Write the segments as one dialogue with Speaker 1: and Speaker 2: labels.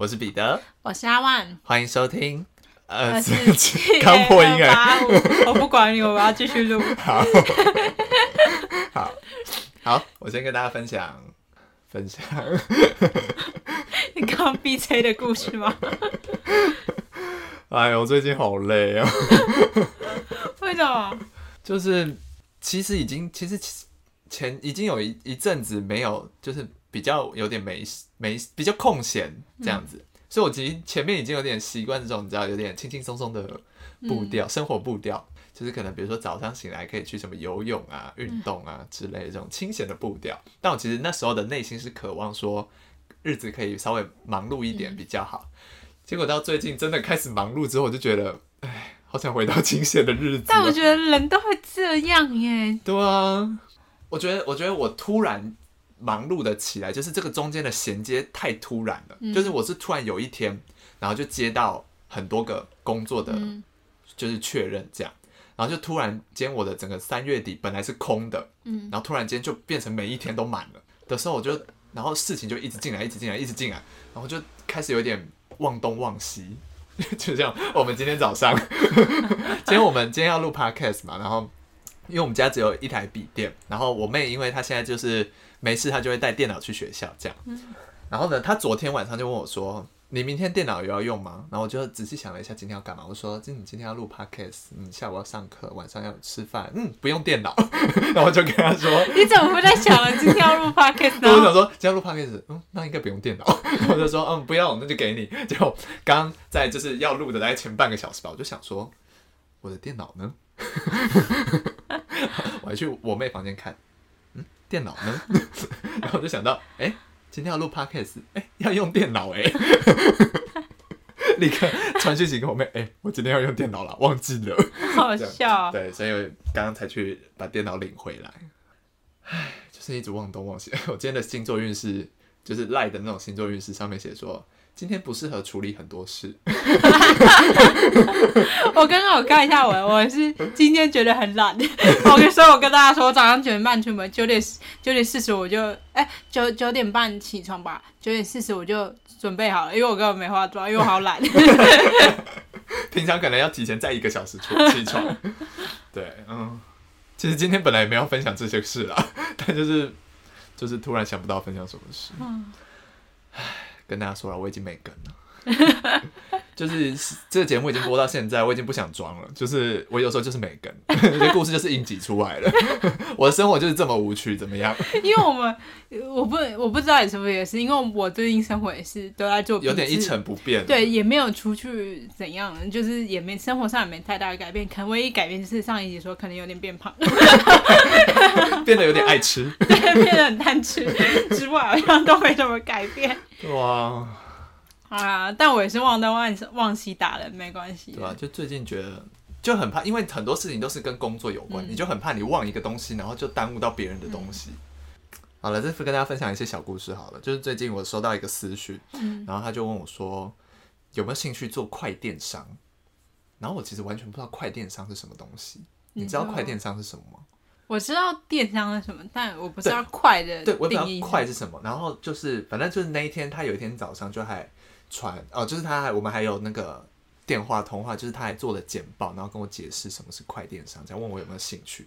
Speaker 1: 我是彼得，
Speaker 2: 我是阿万。
Speaker 1: 欢迎收听。呃，
Speaker 2: 二四七
Speaker 1: 刚破音哎，
Speaker 2: 八五，我不管你，我要继续录。
Speaker 1: 好，好，好，我先跟大家分享分享。
Speaker 2: 你刚刚 B C 的故事吗？
Speaker 1: 哎呦，我最近好累啊！
Speaker 2: 为什么？
Speaker 1: 就是其实已经，其实前已经有一一阵子没有，就是比较有点没没比较空闲这样子，所以我其实前面已经有点习惯这种，你知道，有点轻轻松松的步调，生活步调，就是可能比如说早上醒来可以去什么游泳啊、运动啊之类的这种清闲的步调。但我其实那时候的内心是渴望说，日子可以稍微忙碌一点比较好。结果到最近真的开始忙碌之后，我就觉得，哎，好想回到清闲的日子哦。
Speaker 2: 但我觉得人都会这样耶。
Speaker 1: 对啊，我觉得，我觉得我突然忙碌的起来，就是这个中间的衔接太突然了。
Speaker 2: 嗯
Speaker 1: 就是我是突然有一天，然后就接到很多个工作的，
Speaker 2: 嗯
Speaker 1: 就是确认这样，然后就突然间我的整个三月底本来是空的，
Speaker 2: 嗯，
Speaker 1: 然后突然间就变成每一天都满了的时候，我就然后事情就一直进来，一直进来，一直进来，然后就开始有点忘东忘西。就像我们今天早上，今天我们今天要录 podcast 嘛，然后因为我们家只有一台笔电，然后我妹因为她现在就是没事，他就会带电脑去学校这样。然后呢，他昨天晚上就问我说：“你明天电脑有要用吗？”然后我就仔细想了一下，今天要干嘛？我说：“今你今天要录 podcast，嗯，下午要上课，晚上要吃饭，嗯，不用电脑。”然后我就跟他说。
Speaker 2: 你怎么会在想了今天要录 podcast
Speaker 1: 我想？说，今天录 podcast，嗯，那应该不用电脑。我就说，嗯，不要，那就给你。结果刚刚在就是要录的大概前半个小时吧，我就想说，我的电脑呢？我还去我妹房间看，嗯，电脑呢？然后我就想到，哎、今天要录 podcast，哎、要用电脑、哎。立刻传讯息给我妹，哎、我今天要用电脑了，忘记了。
Speaker 2: 好笑。
Speaker 1: 对，所以刚刚才去把电脑领回来。唉，就是一直忘东忘西。我今天的星座运势就是赖的那种星座运势，上面写说今天不适合处理很多事。
Speaker 2: 我刚刚有看一下我，我是今天觉得很懒。我跟所以我跟大家说，我早上九点半出门，九点九点四十我就哎九九点半起床吧，九点四十我就准备好了，因为我根本没化妆，因为我好懒。
Speaker 1: 平常可能要提前再一个小时出起床。对，嗯，其实今天本来也没有分享这些事啦，但就是就是突然想不到分享什么事。唉，跟大家说了，我已经没梗了。就是这个节目已经播到现在，我已经不想装了。就是我有时候就是没跟，这些故事就是硬挤出来了。我的生活就是这么无趣，怎么样？
Speaker 2: 因为我们我不我不知道你是不是也是，因为我最近生活也是都在做
Speaker 1: 有点一成不变。
Speaker 2: 对，也没有出去怎样，就是也没生活上也没太大的改变，可能唯一改变就是上一集说可能有点变胖，
Speaker 1: 变得有点爱吃。
Speaker 2: 对，变得很贪吃之外，好像都没什么改变
Speaker 1: 哇，
Speaker 2: 啊。但我也是忘东忘忘西打人，没关系。
Speaker 1: 对吧、就最近觉得就很怕，因为很多事情都是跟工作有关，
Speaker 2: 嗯
Speaker 1: 你就很怕你忘一个东西，然后就耽误到别人的东西。好了，这次跟大家分享一些小故事好了。就是最近我收到一个私讯，
Speaker 2: 嗯
Speaker 1: 然后他就问我说有没有兴趣做快电商，然后我其实完全不知道快电商是什么东西。你知道快电商是什么吗？
Speaker 2: 我知道电商是什么，但我不知道快的
Speaker 1: 对，我也不知
Speaker 2: 定义
Speaker 1: 道快是什么。然后就是，反正就是那一天，他有一天早上就还传哦，就是他还我们还有那个电话通话，就是他还做了简报，然后跟我解释什么是快电商，这样问我有没有兴趣。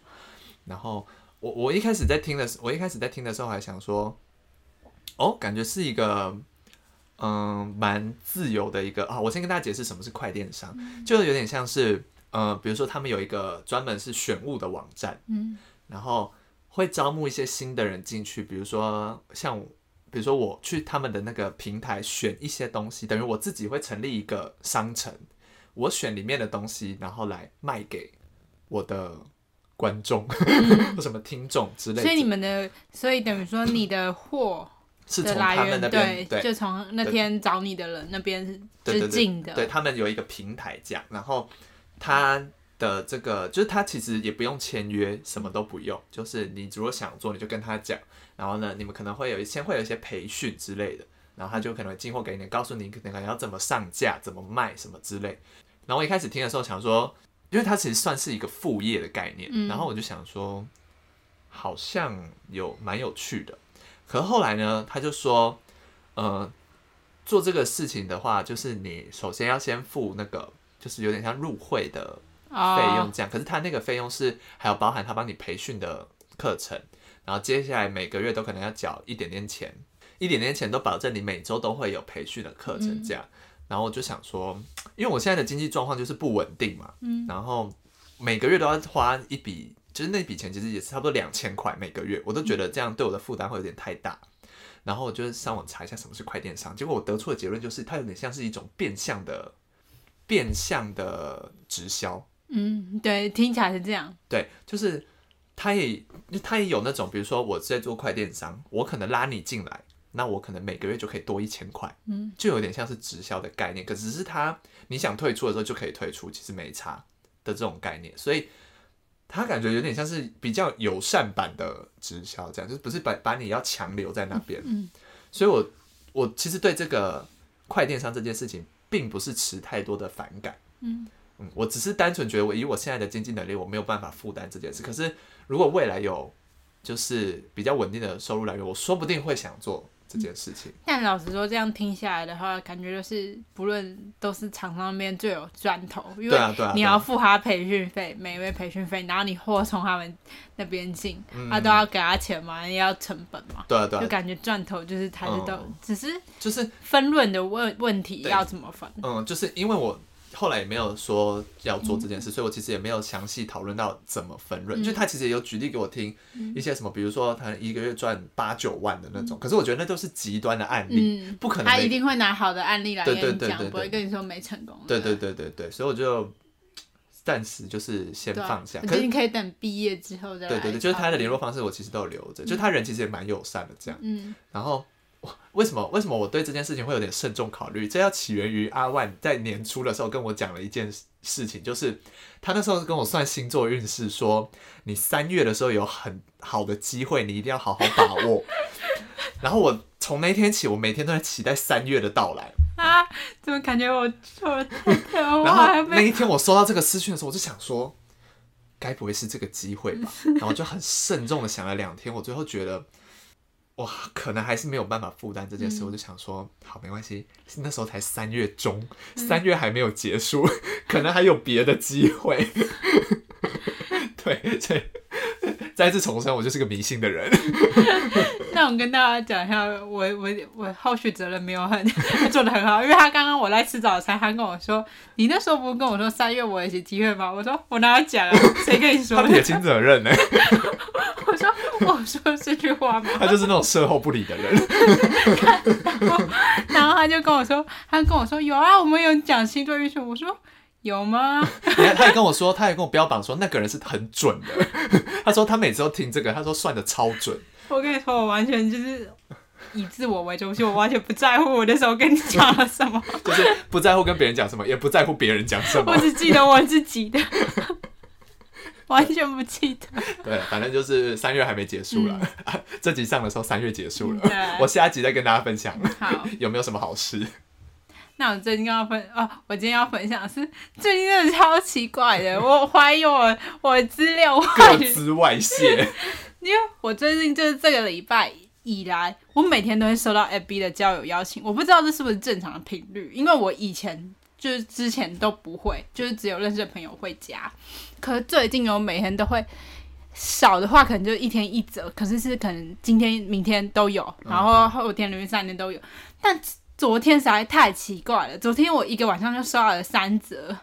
Speaker 1: 然后我我一开始在听的时，我一开始在听的时候还想说，哦，感觉是一个嗯蛮自由的一个啊。我先跟大家解释什么是快电商，就有点像是呃，比如说他们有一个专门是选物的网站，
Speaker 2: 嗯
Speaker 1: 然后会招募一些新的人进去，比如说像，比如说我去他们的那个平台选一些东西，等于我自己会成立一个商城，我选里面的东西，然后来卖给我的观众 或什么听众之类的。
Speaker 2: 所以你们的，所以等于说你的货
Speaker 1: 是从他们那边对
Speaker 2: 就从那天找你的人那边
Speaker 1: 对对对
Speaker 2: 是进的，
Speaker 1: 对他们有一个平台这样，然后他的这个就是他其实也不用签约，什么都不用，就是你如果想做，你就跟他讲，然后呢，你们可能会有一先会有一些培训之类的，然后他就可能会进货给你，告诉你可能要怎么上架、怎么卖什么之类。然后我一开始听的时候想说，因为它其实算是一个副业的概念，
Speaker 2: 嗯
Speaker 1: 然后我就想说，好像有蛮有趣的。可是后来呢，他就说，呃，做这个事情的话，就是你首先要先付那个，就是有点像入会的
Speaker 2: 哦
Speaker 1: 费用这样。可是他那个费用是还有包含他帮你培训的课程，然后接下来每个月都可能要缴一点点钱，一点点钱都保证你每周都会有培训的课程这样。然后我就想说，因为我现在的经济状况就是不稳定嘛，
Speaker 2: 嗯
Speaker 1: 然后每个月都要花一笔，就是那笔钱其实也是差不多两千块每个月，我都觉得这样对我的负担会有点太大。然后我就上网查一下什么是快电商，结果我得出的结论就是，它有点像是一种变相的、变相的直销。
Speaker 2: 嗯，对，听起来是这样。
Speaker 1: 对，就是他也他也有那种，比如说我在做快电商，我可能拉你进来，那我可能每个月就可以多一千块，
Speaker 2: 嗯，
Speaker 1: 就有点像是直销的概念，可只是他你想退出的时候就可以退出，其实没差的这种概念，所以他感觉有点像是比较友善版的直销，这样就是不是把把你要强留在那边，
Speaker 2: 嗯，
Speaker 1: 所以我我其实对这个快电商这件事情并不是持太多的反感。
Speaker 2: 嗯
Speaker 1: 嗯，我只是单纯觉得我以我现在的经济能力，我没有办法负担这件事。可是如果未来有就是比较稳定的收入来源，我说不定会想做这件事情。
Speaker 2: 但老实说，这样听下来的话，感觉就是不论都是厂商那边最有赚头，因为
Speaker 1: 对啊，对啊，
Speaker 2: 你要付他培训费，每位培训费，然后你货从他们那边进，
Speaker 1: 嗯
Speaker 2: 他都要给他钱嘛，也要成本嘛，
Speaker 1: 对啊，对啊，
Speaker 2: 就感觉赚头就是他是都
Speaker 1: 嗯
Speaker 2: 只是
Speaker 1: 就是
Speaker 2: 分论的问问题要怎么分。
Speaker 1: 嗯，就是因为我后来也没有说要做这件事，所以我其实也没有详细讨论到怎么分润。
Speaker 2: 嗯
Speaker 1: 就他其实也有举例给我听一些什么，比如说他一个月赚八九万的那种，可是我觉得那都是极端的案例，
Speaker 2: 嗯，
Speaker 1: 不可能
Speaker 2: 他一定会拿好的案例来
Speaker 1: 对
Speaker 2: 跟你讲，不会跟你说没成功。
Speaker 1: 对对对对对，所以我就暂时就是先放下。可是
Speaker 2: 你可以等毕业之后再来
Speaker 1: 对对对，就是他的联
Speaker 2: 络。
Speaker 1: 方式我其实都有留着，就他人其实也蛮友善的这样。
Speaker 2: 嗯
Speaker 1: 然后我 为什么为什么我对这件事情会有点慎重考虑？这要起源于阿万在年初的时候跟我讲了一件事情，就是他那时候跟我算星座运势，说你三月的时候有很好的机会，你一定要好好把握。然后我从那天起，我每天都在期待三月的到来。
Speaker 2: 啊，怎么感觉我我我
Speaker 1: 然
Speaker 2: 还被
Speaker 1: 后那一天我收到这个私讯的时候，我就想说，该不会是这个机会吧？然后就很慎重的想了两天，我最后觉得，哇，可能还是没有办法负担这件事。
Speaker 2: 嗯
Speaker 1: 我就想说，好，没关系，那时候才三月中，三月还没有结束，可能还有别的机会。对，所以再次重申，我就是个迷信的人。
Speaker 2: 那我跟大家讲一下，我我我后续责任没有很做的很好，因为他刚刚我来吃早餐，他跟我说，你那时候不是跟我说三月我有些机会吗？我说我哪有讲啊？谁跟你说的？
Speaker 1: 他撇清责任呢，
Speaker 2: 我说我说这句话吗？
Speaker 1: 他就是那种事后不理的人。
Speaker 2: 然后他就跟我说，他跟我说有啊，我们有讲星座运势。我说有吗？
Speaker 1: 你看，他也跟我说，他也跟我标榜说那个人是很准的。他说他每次都听这个，他说算的超准。
Speaker 2: 我跟你说，我完全就是以自我为中心，我完全不在乎我那时候跟你讲了什么，
Speaker 1: 就是不在乎跟别人讲什么，也不在乎别人讲什么
Speaker 2: 我。只记得我自己的，完全不记得。
Speaker 1: 对，反正就是三月还没结束了。这集上的时候三月结束了，我下一集再跟大家分享
Speaker 2: 好，
Speaker 1: 有没有什么好事。
Speaker 2: 那我最近要分哦，我今天要分享是最近真的超奇怪的，我怀疑我我的资料外
Speaker 1: 各资外泄，
Speaker 2: 因为我最近就是这个礼拜以来，我每天都会收到 FB 的交友邀请，我不知道这是不是正常的频率，因为我以前就是之前都不会，就是只有认识的朋友会加，可是最近我每天都会。少的话可能就一天一则，可是是可能今天、明天都有，然后后天、连续三天都有。但昨天实在太奇怪了，昨天我一个晚上就收到了三折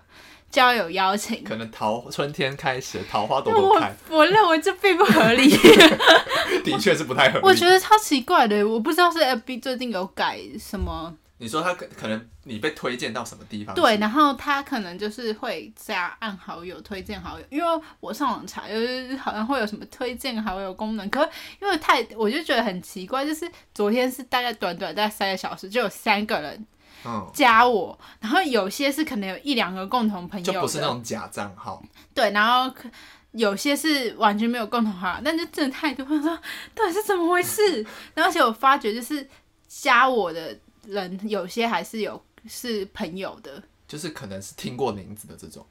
Speaker 2: 交友邀请，
Speaker 1: 可能桃春天开始，桃花朵朵开，
Speaker 2: 我认为这并不合理。
Speaker 1: 的确是不太合理。
Speaker 2: 我觉得超奇怪的，我不知道是 FB 最近有改什么，
Speaker 1: 你说他可可能你被推荐到什么地方？
Speaker 2: 对，，然后他可能就是会加按好友、推荐好友，因为我上网查，就是好像会有什么推荐好友功能，可因为太我就觉得很奇怪，就是昨天是大概短短大概三个小时，就有三个人
Speaker 1: 嗯，
Speaker 2: 加我，然后有些是可能有一两个共同朋友，
Speaker 1: 就不是那种假账号。
Speaker 2: 对，然后可有些是完全没有共同好友，但就真的太多，我说到底是怎么回事？然后而且我发觉就是加我的人，有些还是有是朋友的。
Speaker 1: 就是可能是听过名字的这种，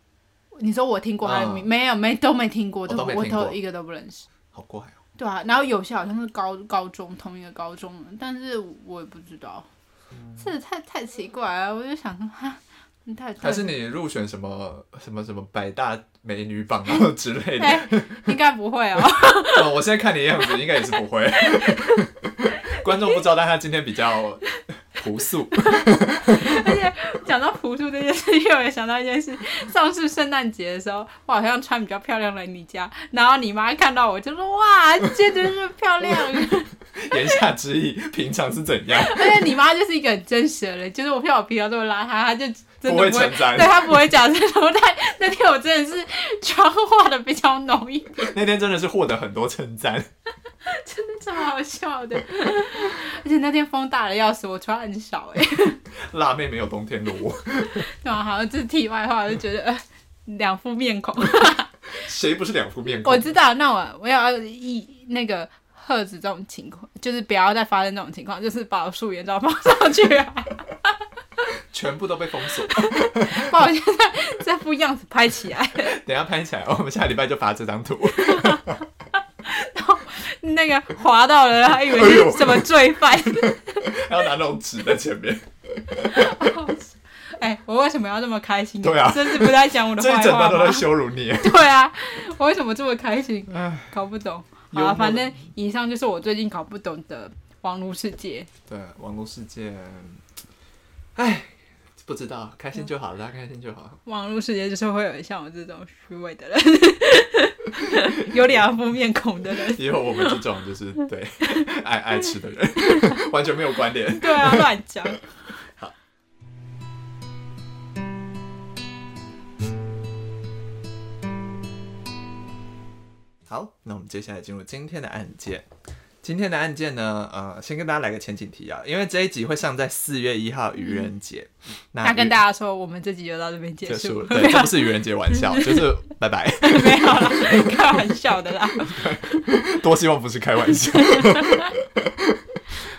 Speaker 2: 你说我听过他的名，
Speaker 1: 嗯
Speaker 2: 没有没都没听过，
Speaker 1: 我都没
Speaker 2: 我
Speaker 1: 听过
Speaker 2: 都一个都不认识。
Speaker 1: 好怪哦、
Speaker 2: 对啊，然后有些好像是高高中同一个高中的，但是我也不知道。这太太奇怪了，我就想说哈，你太
Speaker 1: 还是你入选什么什么什么百大美女榜之类的？
Speaker 2: 哎、应该不会哦。
Speaker 1: 哦，我现在看你的样子，应该也是不会。观众不知道，但他今天比较朴素。
Speaker 2: 而且讲到朴素这件事，又也想到一件事，上次圣诞节的时候，我好像穿比较漂亮来你家，然后你妈看到我就说哇，今天真是漂亮。
Speaker 1: 言下之意，平常是怎样？
Speaker 2: 而且你妈就是一个很真实的人，就是我像我平常这么邋遢，她就真的
Speaker 1: 不
Speaker 2: 不会，对她不会讲这种。但那天我真的是妆化的比较浓一点，
Speaker 1: 那天真的是获得很多称赞。
Speaker 2: 真的超好笑的。而且那天风大的要死，我穿很少哎、
Speaker 1: 辣妹没有冬天的我，
Speaker 2: 对啊，好像这是题外话，我就觉得呃两副面孔。
Speaker 1: 谁不是两副面孔？
Speaker 2: 我知道，那我我要一那个喝止这种情况，就是不要再发生这种情况，就是把我素颜照放上去啊，
Speaker 1: 全部都被封锁。
Speaker 2: 把我现在这副样子拍起来，
Speaker 1: 等一下拍起来，我们下礼拜就发这张图。
Speaker 2: 那个滑到了，他以为是什么罪犯。
Speaker 1: 还要拿那种纸在前面，
Speaker 2: 哎、我为什么要这么开心？
Speaker 1: 对啊
Speaker 2: 真是不在讲我的坏话吗
Speaker 1: 整段都在？羞辱你。
Speaker 2: 对啊，我为什么这么开心？搞不懂。好啊，反正以上就是我最近搞不懂的网络世界。
Speaker 1: 对，网络世界，哎，不知道，开心就好，大家开心就好。
Speaker 2: 网络世界就是会有像我这种虚伪的人，有两副面孔的人。
Speaker 1: 也有我们这种就是对爱爱吃的人，完全没有关联。
Speaker 2: 对啊，乱讲。
Speaker 1: 好，那我们接下来进入今天的案件。今天的案件呢，呃，先跟大家来个前景提要，因为这一集会上在四月一号愚人节。那
Speaker 2: 他跟大家说，我们这集就到这边结束
Speaker 1: 结束了，对，这不是愚人节玩笑，就是拜拜。
Speaker 2: 没有啦，开玩笑的啦。
Speaker 1: 多希望不是开玩笑。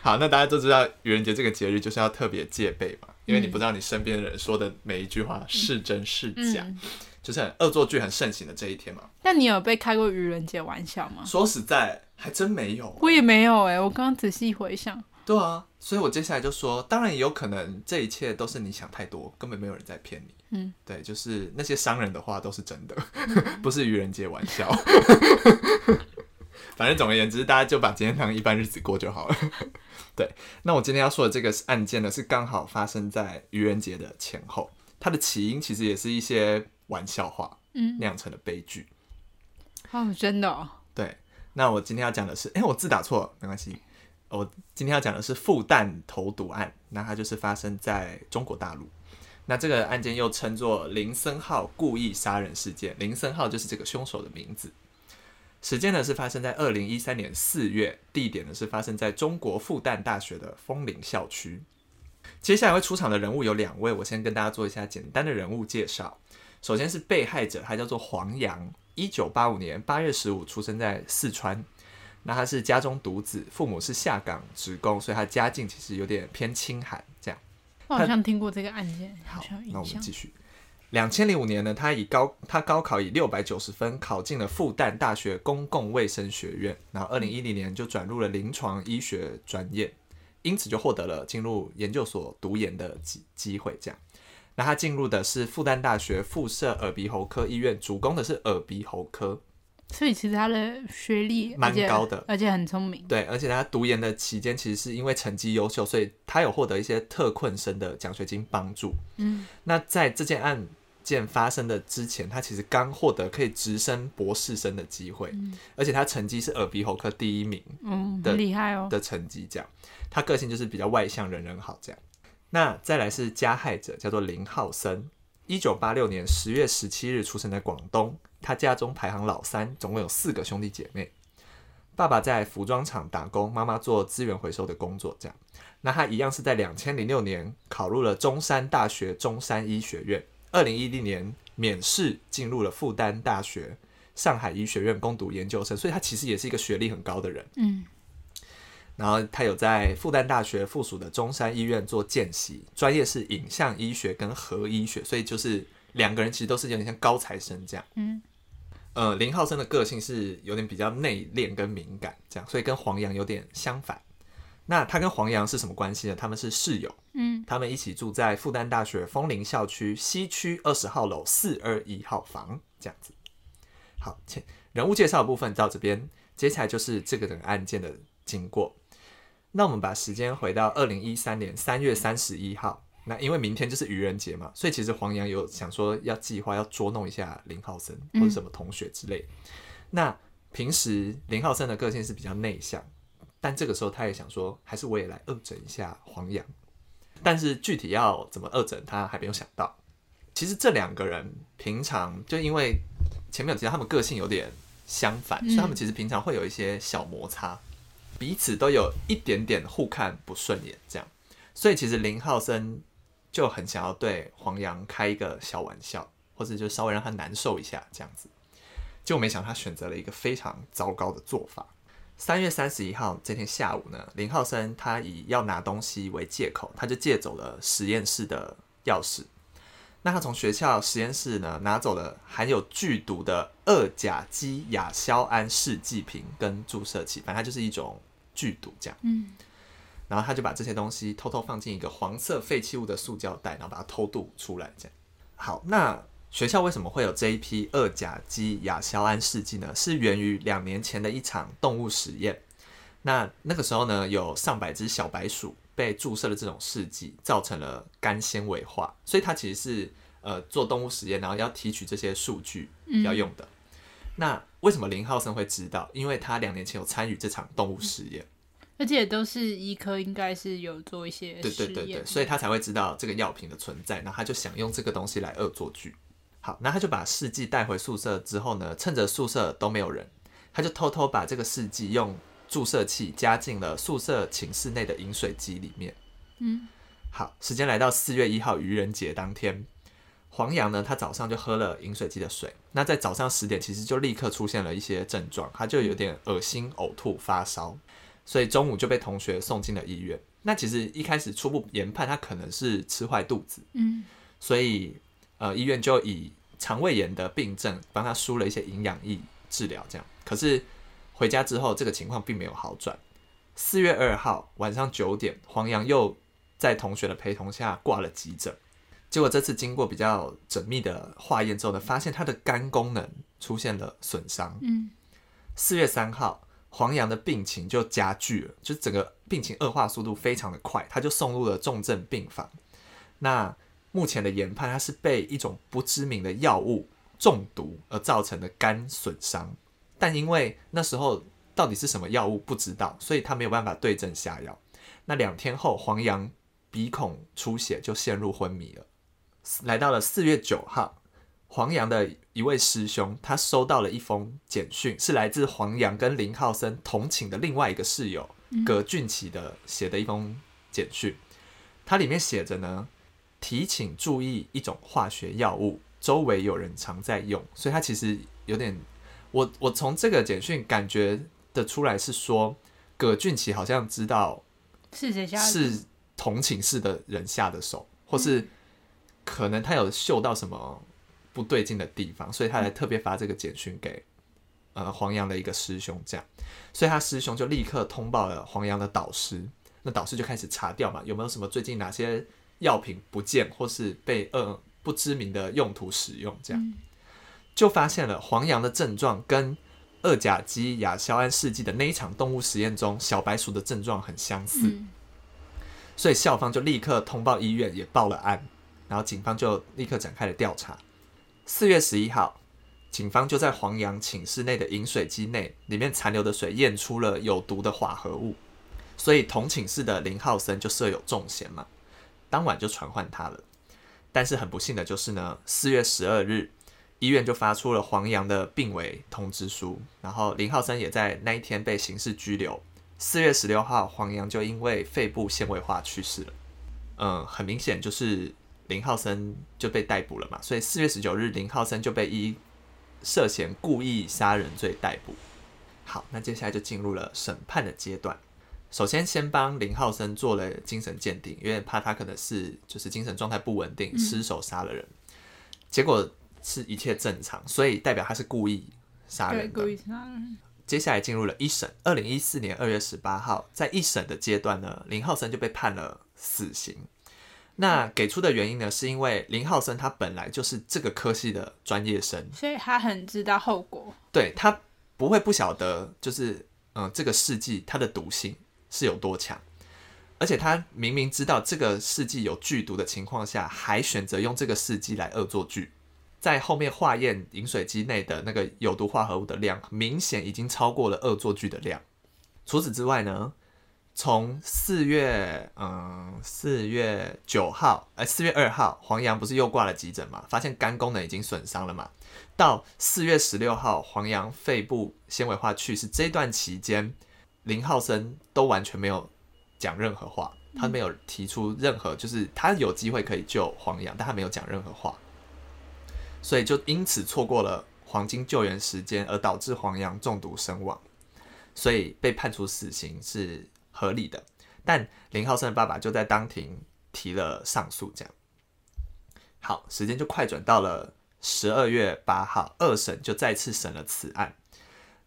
Speaker 1: 好，那大家都知道愚人节这个节日就是要特别戒备嘛，因为你不知道你身边的人说的每一句话是真是假，
Speaker 2: 嗯，
Speaker 1: 就是很恶作剧很盛行的这一天嘛。
Speaker 2: 但你有被开过愚人节玩笑吗？
Speaker 1: 说实在，还真没有。
Speaker 2: 我也没有哎、我刚刚仔细回想，
Speaker 1: 对啊，所以我接下来就说，当然也有可能这一切都是你想太多，根本没有人在骗你。
Speaker 2: 嗯，
Speaker 1: 对，就是那些商人的话都是真的，不是愚人节玩笑。反正总而言之，大家就把今天当一般日子过就好了。对，那我今天要说的这个案件呢，是刚好发生在愚人节的前后，它的起因其实也是一些玩笑话
Speaker 2: 嗯，
Speaker 1: 酿成了悲剧。
Speaker 2: 哦，真的哦，
Speaker 1: 对，那我今天要讲的是，哎、我字打错了，没关系。我今天要讲的是复旦投毒案，那它就是发生在中国大陆。那这个案件又称作林森浩故意杀人事件，林森浩就是这个凶手的名字。时间呢是发生在二零一三年四月，地点呢是发生在中国复旦大学的枫林校区。接下来会出场的人物有两位，我先跟大家做一下简单的人物介绍。首先是被害者，他叫做黄洋，一九八五年八月十五出生在四川。那他是家中独子，父母是下岗职工，所以他家境其实有点偏清寒。这样，
Speaker 2: 我好像听过这个案件，好。
Speaker 1: 那我们继续。两千零五年呢，他以高他高考以六百九十分考进了复旦大学公共卫生学院，然后二零一零年就转入了临床医学专业，因此就获得了进入研究所读研的机机会。这样，那他进入的是复旦大学附设耳鼻喉科医院，主攻的是耳鼻喉科。
Speaker 2: 所以其实他的学历
Speaker 1: 蛮高的
Speaker 2: 而且很聪明。
Speaker 1: 对，而且他读研的期间，其实是因为成绩优秀，所以他有获得一些特困生的奖学金帮助。
Speaker 2: 嗯，
Speaker 1: 那在这件案件发生的之前，他其实刚获得可以直升博士生的机会，而且他成绩是耳鼻喉科第一名
Speaker 2: 嗯，
Speaker 1: 的
Speaker 2: 很厉害哦。
Speaker 1: 的成绩，这样。他个性就是比较外向，人人好这样。那再来是加害者，叫做林浩森，一九八六年十月十七日出生在广东，他家中排行老三，总共有四个兄弟姐妹。爸爸在服装厂打工，妈妈做资源回收的工作，这样。那他一样是在两千零六年考入了中山大学中山医学院，二零一零年免试进入了复旦大学上海医学院攻读研究生，所以他其实也是一个学历很高的人。
Speaker 2: 嗯，
Speaker 1: 然后他有在复旦大学附属的中山医院做见习，专业是影像医学跟核医学，所以就是两个人其实都是有点像高材生这样。
Speaker 2: 嗯，
Speaker 1: 呃，林浩生的个性是有点比较内敛跟敏感这样，所以跟黄洋有点相反。那他跟黄洋是什么关系呢？他们是室友，
Speaker 2: 嗯，
Speaker 1: 他们一起住在复旦大学枫林校区西区二十号楼四二一号房，这样子。好，前人物介绍部分到这边，接下来就是这个整个案件的经过。那我们把时间回到二零一三年三月三十一号。那因为明天就是愚人节嘛，所以其实黄洋有想说要计划要捉弄一下林浩森或者什么同学之类。那平时林浩森的个性是比较内向，但这个时候他也想说，还是我也来恶整一下黄洋。但是具体要怎么恶整，他还没有想到。其实这两个人平常就因为前面有提到他们个性有点相反，所以他们其实平常会有一些小摩擦，彼此都有一点点互看不顺眼这样。所以其实林浩森就很想要对黄洋开一个小玩笑，或者就稍微让他难受一下这样子。结果没想到他选择了一个非常糟糕的做法。三月三十一号这天下午呢，林浩森他以要拿东西为借口，他就借走了实验室的钥匙。那他从学校实验室呢拿走了含有剧毒的二甲基亚硝胺试剂瓶跟注射器，反正它就是一种剧毒这样。
Speaker 2: 嗯，
Speaker 1: 然后他就把这些东西偷偷放进一个黄色废弃物的塑胶袋，然后把它偷渡出来这样。好，那学校为什么会有这一批二甲基亚硝胺试剂呢？是源于两年前的一场动物实验。那那个时候呢，有上百只小白鼠被注射了这种试剂，造成了肝纤维化，所以它其实是呃做动物实验，然后要提取这些数据要用的。那为什么林浩森会知道？因为他两年前有参与这场动物实验，
Speaker 2: 而且都是医科，应该是有做一些
Speaker 1: 对对对对，所以他才会知道这个药品的存在，然后他就想用这个东西来恶作剧。好，那他就把试剂带回宿舍之后呢，趁着宿舍都没有人，他就偷偷把这个试剂用注射器加进了宿舍寝室内的饮水机里面。
Speaker 2: 嗯，
Speaker 1: 好，时间来到四月一号愚人节当天，黄洋呢，他早上就喝了饮水机的水，那在早上十点其实就立刻出现了一些症状，他就有点恶心、呕吐、发烧，所以中午就被同学送进了医院。那其实一开始初步研判他可能是吃坏肚子，
Speaker 2: 嗯，
Speaker 1: 所以呃医院就以肠胃炎的病症帮他输了一些营养液治疗，这样。可是回家之后，这个情况并没有好转。四月二号晚上九点，黄洋又在同学的陪同下挂了急诊。结果这次经过比较缜密的化验之后呢，发现他的肝功能出现了损伤。
Speaker 2: 嗯，
Speaker 1: 四月三号，黄洋的病情就加剧了，就整个病情恶化速度非常的快，他就送入了重症病房。那目前的研判，他是被一种不知名的药物中毒而造成的肝损伤，但因为那时候到底是什么药物不知道，所以他没有办法对症下药。那两天后，黄洋鼻孔出血，就陷入昏迷了。来到了四月九号，黄洋的一位师兄，他收到了一封简讯，是来自黄洋跟林浩森同寝的另外一个室友葛俊奇的写的一封简讯。它里面写着呢，提请注意一种化学药物，周围有人常在用，所以他其实有点，我我从这个简讯感觉得出来是说，葛俊奇好像知道
Speaker 2: 是谁下的？
Speaker 1: 是同寝室的人下的手，或是可能他有嗅到什么不对劲的地方，所以他才特别发这个简讯给呃黄洋的一个师兄，这样，所以他师兄就立刻通报了黄洋的导师，那导师就开始查调嘛，有没有什么最近哪些药品不见或是被呃不知名的用途使用，这样，就发现了黄洋的症状跟二甲基亚硝胺试剂的那一场动物实验中小白鼠的症状很相似。
Speaker 2: 嗯。
Speaker 1: 所以校方就立刻通报医院，也报了案，然后警方就立刻展开了调查。四月十一号，警方就在黄洋寝室内的饮水机内，里面残留的水验出了有毒的化合物，所以同寝室的林浩森就设有重嫌嘛，当晚就传唤他了。但是很不幸的就是呢，四月十二日，医院就发出了黄洋的病危通知书，然后林浩森也在那一天被刑事拘留。四月十六号，黄洋就因为肺部纤维化去世了。嗯，很明显就是林浩森就被逮捕了嘛，所以四月十九日，林浩森就被依涉嫌故意杀人罪逮捕。好，那接下来就进入了审判的阶段。首先，先帮林浩森做了精神鉴定，因为怕他可能是就是精神状态不稳定，失手杀了人。结果是一切正常，所以代表他是故意杀，人的
Speaker 2: 故。意杀人。
Speaker 1: 接下来进入了一审，二零一四年二月十八号，在一审的阶段呢，林浩森就被判了死刑。那给出的原因呢，是因为林浩森他本来就是这个科系的专业生，
Speaker 2: 所以他很知道后果。
Speaker 1: 对他不会不晓得，就是嗯，这个试剂它的毒性是有多强，而且他明明知道这个试剂有剧毒的情况下，还选择用这个试剂来恶作剧。在后面化验饮水机内的那个有毒化合物的量，明显已经超过了恶作剧的量。除此之外呢，从四月嗯四月九号，哎四月二号，黄洋不是又挂了急诊嘛？发现肝功能已经损伤了嘛？到四月十六号，黄洋肺部纤维化去世。这段期间，林浩森都完全没有讲任何话，他没有提出任何，就是他有机会可以救黄洋，但他没有讲任何话。所以就因此错过了黄金救援时间，而导致黄洋中毒身亡，所以被判处死刑是合理的。但林浩生的爸爸就在当庭提了上诉，这样。好，时间就快转到了十二月八号，二审就再次审了此案。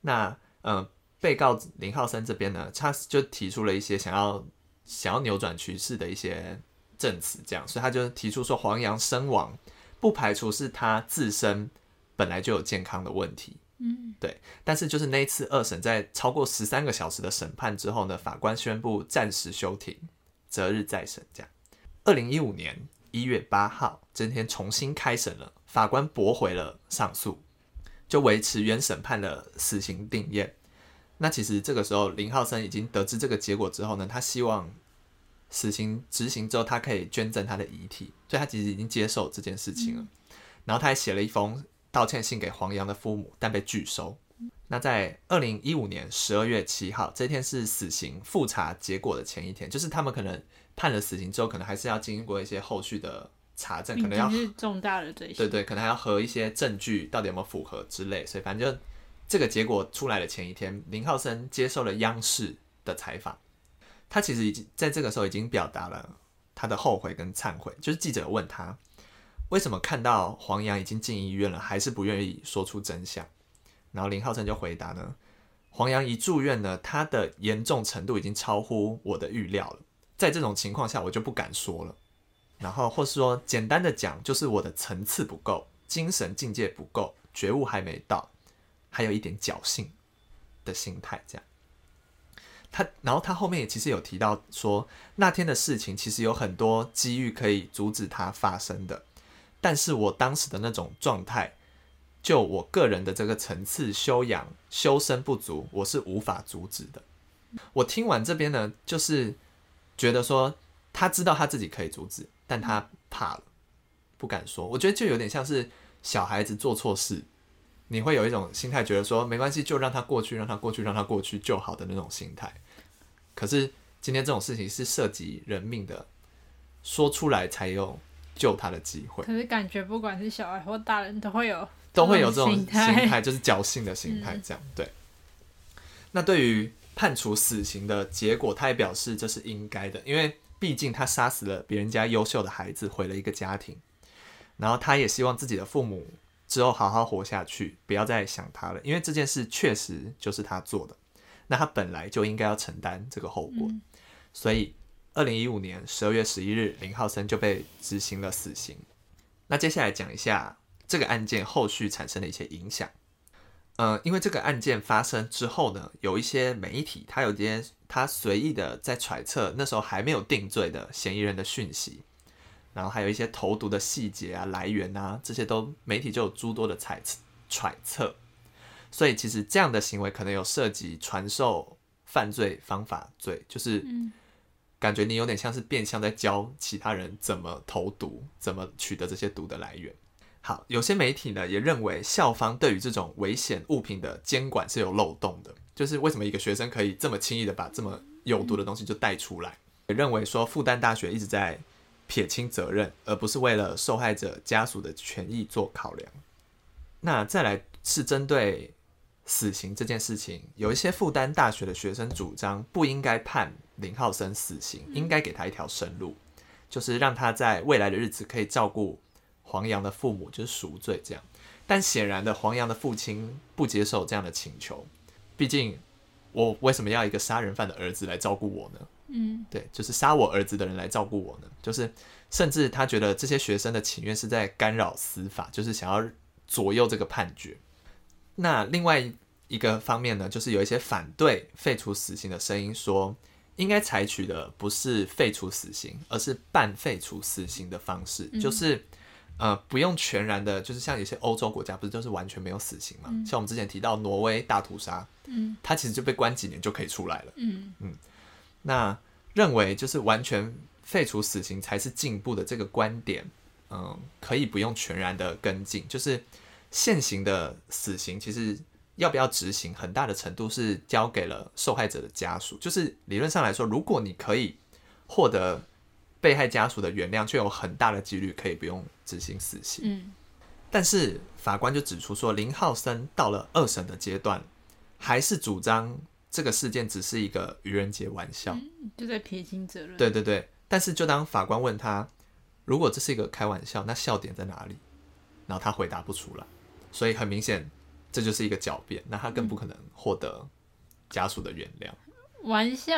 Speaker 1: 那嗯，被告林浩生这边呢，他就提出了一些想要想要扭转局势的一些证词，这样，所以他就提出说黄洋身亡。不排除是他自身本来就有健康的问题，嗯，对。但是就是那一次二审在超过十三个小时的审判之后呢，法官宣布暂时休庭，择日再审。这样，二零一五年一月八号，今天重新开审了，法官驳回了上诉，就维持原审判的死刑定验。那其实这个时候林浩森已经得知这个结果之后呢，他希望。死刑执行之后，他可以捐赠他的遗体，所以他其实已经接受这件事情了。然后他还写了一封道歉信给黄洋的父母，但被拒收。那在二零一五年十二月七号，这天是死刑复查结果的前一天，就是他们可能判了死刑之后，可能还是要经过一些后续的查证，可能要
Speaker 2: 重大的罪行，
Speaker 1: 对对，可能还要和一些证据到底有没有符合之类。所以反正就这个结果出来的前一天，林浩生接受了央视的采访。他其实已经在这个时候已经表达了他的后悔跟忏悔。就是记者问他，为什么看到黄洋已经进医院了，还是不愿意说出真相？然后林浩成就回答呢，黄洋一住院呢，他的严重程度已经超乎我的预料了。在这种情况下，我就不敢说了。然后或是说，简单的讲，就是我的层次不够，精神境界不够，觉悟还没到，还有一点侥幸的心态，这样。他，然后他后面也其实有提到说，那天的事情其实有很多机遇可以阻止它发生的，但是我当时的那种状态，就我个人的这个层次修养修身不足，我是无法阻止的。我听完这边呢，就是觉得说，他知道他自己可以阻止，但他怕了，不敢说。我觉得就有点像是小孩子做错事。你会有一种心态，觉得说没关系，就让他过去，让他过去，让他过去就好的那种心态。可是今天这种事情是涉及人命的，说出来才有救他的机会。
Speaker 2: 可是感觉不管是小孩或大人都会有，
Speaker 1: 都会有
Speaker 2: 这种
Speaker 1: 心态，就是侥幸的心态。这样对。那对于判处死刑的结果，他也表示这是应该的，因为毕竟他杀死了别人家优秀的孩子，毁了一个家庭。然后他也希望自己的父母。之后好好活下去，不要再想他了，因为这件事确实就是他做的，那他本来就应该要承担这个后果。所以，二零一五年十二月十一日，林浩森就被执行了死刑。那接下来讲一下这个案件后续产生的一些影响。呃，因为这个案件发生之后呢，有一些媒体他有些他随意的在揣测那时候还没有定罪的嫌疑人的讯息。然后还有一些投毒的细节啊、来源啊，这些都媒体就有诸多的猜、揣测。所以其实这样的行为可能有涉及传授犯罪方法罪，就是感觉你有点像是变相在教其他人怎么投毒、怎么取得这些毒的来源。好，有些媒体呢也认为校方对于这种危险物品的监管是有漏洞的，就是为什么一个学生可以这么轻易的把这么有毒的东西就带出来？也认为说复旦大学一直在。撇清责任，而不是为了受害者家属的权益做考量。那再来是针对死刑这件事情，有一些复旦大学的学生主张不应该判林浩生死刑，应该给他一条生路，就是让他在未来的日子可以照顾黄洋的父母，就是赎罪这样。但显然的，黄洋的父亲不接受这样的请求。毕竟我为什么要一个杀人犯的儿子来照顾我呢？
Speaker 2: 嗯
Speaker 1: 对，就是杀我儿子的人来照顾我呢？就是甚至他觉得这些学生的请愿是在干扰司法，就是想要左右这个判决。那另外一个方面呢，就是有一些反对废除死刑的声音说，应该采取的不是废除死刑，而是半废除死刑的方式，就是呃不用全然的，就是像有些欧洲国家不是就是完全没有死刑嘛？像我们之前提到挪威大屠杀，
Speaker 2: 嗯
Speaker 1: 他其实就被关几年就可以出来了。
Speaker 2: 嗯
Speaker 1: 那认为就是完全废除死刑才是进步的这个观点，嗯，可以不用全然的跟进。就是现行的死刑，其实要不要执行，很大的程度是交给了受害者的家属。就是理论上来说，如果你可以获得被害家属的原谅，却有很大的几率可以不用执行死刑。
Speaker 2: 嗯
Speaker 1: 但是法官就指出说，林浩森到了二审的阶段，还是主张这个事件只是一个愚人节玩笑。
Speaker 2: 就在撇清责任。
Speaker 1: 对对对，但是就当法官问他，如果这是一个开玩笑，那笑点在哪里？然后他回答不出来，所以很明显这就是一个狡辩，那他更不可能获得家属的原谅。
Speaker 2: 玩笑，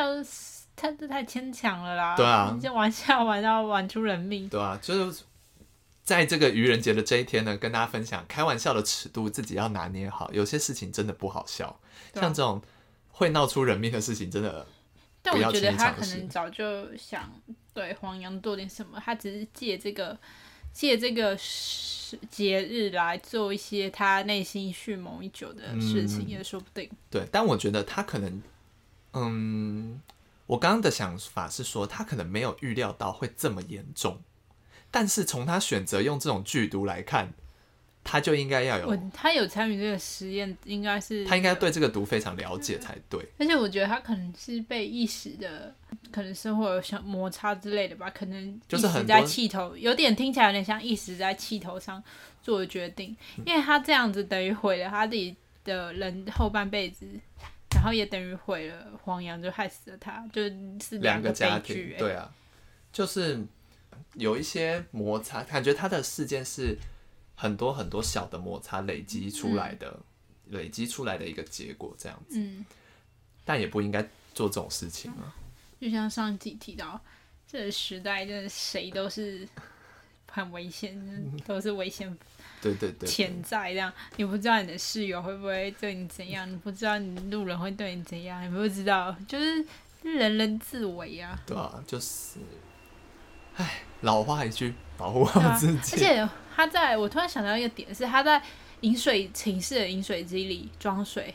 Speaker 2: 他这太牵强了啦。
Speaker 1: 对啊
Speaker 2: 这玩笑玩到玩出人命。
Speaker 1: 对啊，就是在这个愚人节的这一天呢，跟大家分享开玩笑的尺度自己要拿捏好，有些事情真的不好笑，
Speaker 2: 啊
Speaker 1: 像这种会闹出人命的事情，真的
Speaker 2: 但我觉得他可能早就想对黄洋做点什么，他只是借这个借这个时节日来做一些他内心蓄谋已久的事情，
Speaker 1: 嗯
Speaker 2: 也说不定。
Speaker 1: 对，但我觉得他可能，嗯，我刚刚的想法是说，他可能没有预料到会这么严重，但是从他选择用这种剧毒来看，他就应该要有，
Speaker 2: 他有参与这个实验，应该是
Speaker 1: 他应该对这个毒非常了解才对。
Speaker 2: 而且我觉得他可能是被一时的，可能生活有小摩擦之类的吧，可能
Speaker 1: 就是很多
Speaker 2: 一时在气头，有点听起来有点像一时在气头上做的决定，因为他这样子等于毁了他自己的人后半辈子，然后也等于毁了黄洋，就害死了他，就是两个
Speaker 1: 两家庭
Speaker 2: 悲剧、欸。
Speaker 1: 对啊，就是有一些摩擦，感觉他的事件是很多很多小的摩擦累积出来的，累积出来的一个结果这样子，
Speaker 2: 嗯，
Speaker 1: 但也不应该做这种事情啊。
Speaker 2: 就像上一集提到，这个时代真的谁都是很危险，都是危险
Speaker 1: 对对对对。
Speaker 2: 潜在这样，你不知道你的室友会不会对你怎样，你不知道你路人会对你怎样，你不知道，就是人人自危啊。
Speaker 1: 对啊，就是，唉，老话一句，保护好自己。
Speaker 2: 而且他在我突然想到一个点是，他在饮水寝室的饮水机里装水，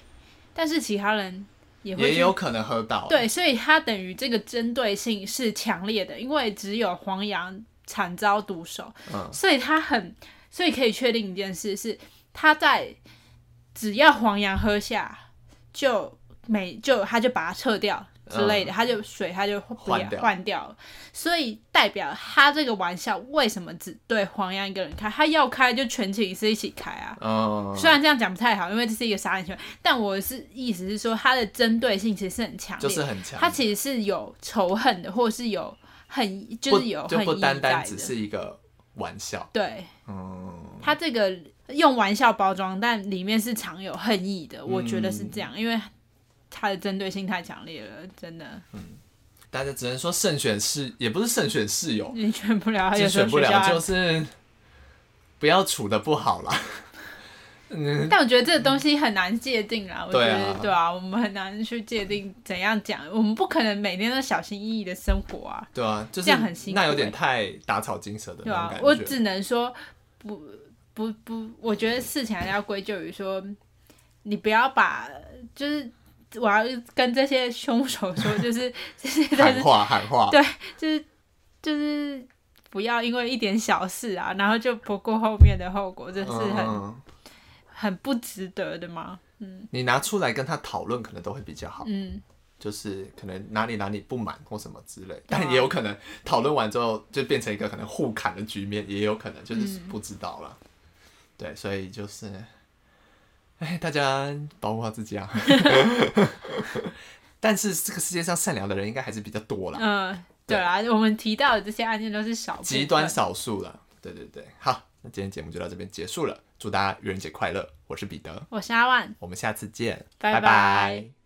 Speaker 2: 但是其他人也会去
Speaker 1: 也有可能喝到。
Speaker 2: 对，所以他等于这个针对性是强烈的，因为只有黄洋惨遭毒手，
Speaker 1: 嗯
Speaker 2: 所以他很，所以可以确定一件事是，他在只要黄洋喝下，就没就他就把它撤掉之类的，他就水他就不要
Speaker 1: 嗯换掉
Speaker 2: 换掉了，所以代表他这个玩笑为什么只对黄洋一个人开？他要开就全寝室一起开啊。
Speaker 1: 嗯，
Speaker 2: 虽然这样讲不太好，因为这是一个杀人行为，但我是意思是说，他的针对性其实是很强烈，
Speaker 1: 就是很强，
Speaker 2: 他其实是有仇恨的，或者是有恨，
Speaker 1: 不
Speaker 2: 就是有
Speaker 1: 就不
Speaker 2: 恨意
Speaker 1: 单单只。是一个玩笑。
Speaker 2: 对
Speaker 1: 嗯，
Speaker 2: 他这个用玩笑包装，但里面是藏有恨意的，我觉得是这
Speaker 1: 嗯
Speaker 2: 样，因为他的针对性太强烈了，真的，嗯
Speaker 1: 大家只能说慎选室，也不是慎选室友，
Speaker 2: 你选不了，
Speaker 1: 就
Speaker 2: 有时候
Speaker 1: 选不了，就是不要处的不好啦。嗯，
Speaker 2: 但我觉得这个东西很难界定啦，我觉
Speaker 1: 对
Speaker 2: 得
Speaker 1: 啊
Speaker 2: 对啊，我们很难去界定怎样讲，我们不可能每天都小心翼翼的生活啊，
Speaker 1: 对啊，就是
Speaker 2: 这样很辛苦
Speaker 1: 那有点
Speaker 2: 欸
Speaker 1: 太打草惊蛇的
Speaker 2: 对啊
Speaker 1: 那种，感觉。
Speaker 2: 我只能说不不不，我觉得事情还是要归咎于说，你不要把就是我要跟这些凶手说，就是这些在
Speaker 1: 喊话喊话，
Speaker 2: 对就是就是不要因为一点小事啊，然后就不顾后面的后果，这是很、
Speaker 1: 嗯，
Speaker 2: 很不值得的嘛。嗯
Speaker 1: 你拿出来跟他讨论，可能都会比较好。
Speaker 2: 嗯，
Speaker 1: 就是可能哪里哪里不满或什么之类，但也有可能讨论完之后就变成一个可能互砍的局面，也有可能就是
Speaker 2: 嗯
Speaker 1: 不知道了。对，所以就是，哎，大家保护好自己啊。但是这个世界上善良的人应该还是比较多啦，
Speaker 2: 嗯，对啊，我们提到的这些案件都是少
Speaker 1: 极端少数了。对对对，好，那今天节目就到这边结束了。祝大家愚人节快乐！我是彼得，
Speaker 2: 我是阿万，
Speaker 1: 我们下次见，
Speaker 2: 拜。
Speaker 1: 拜拜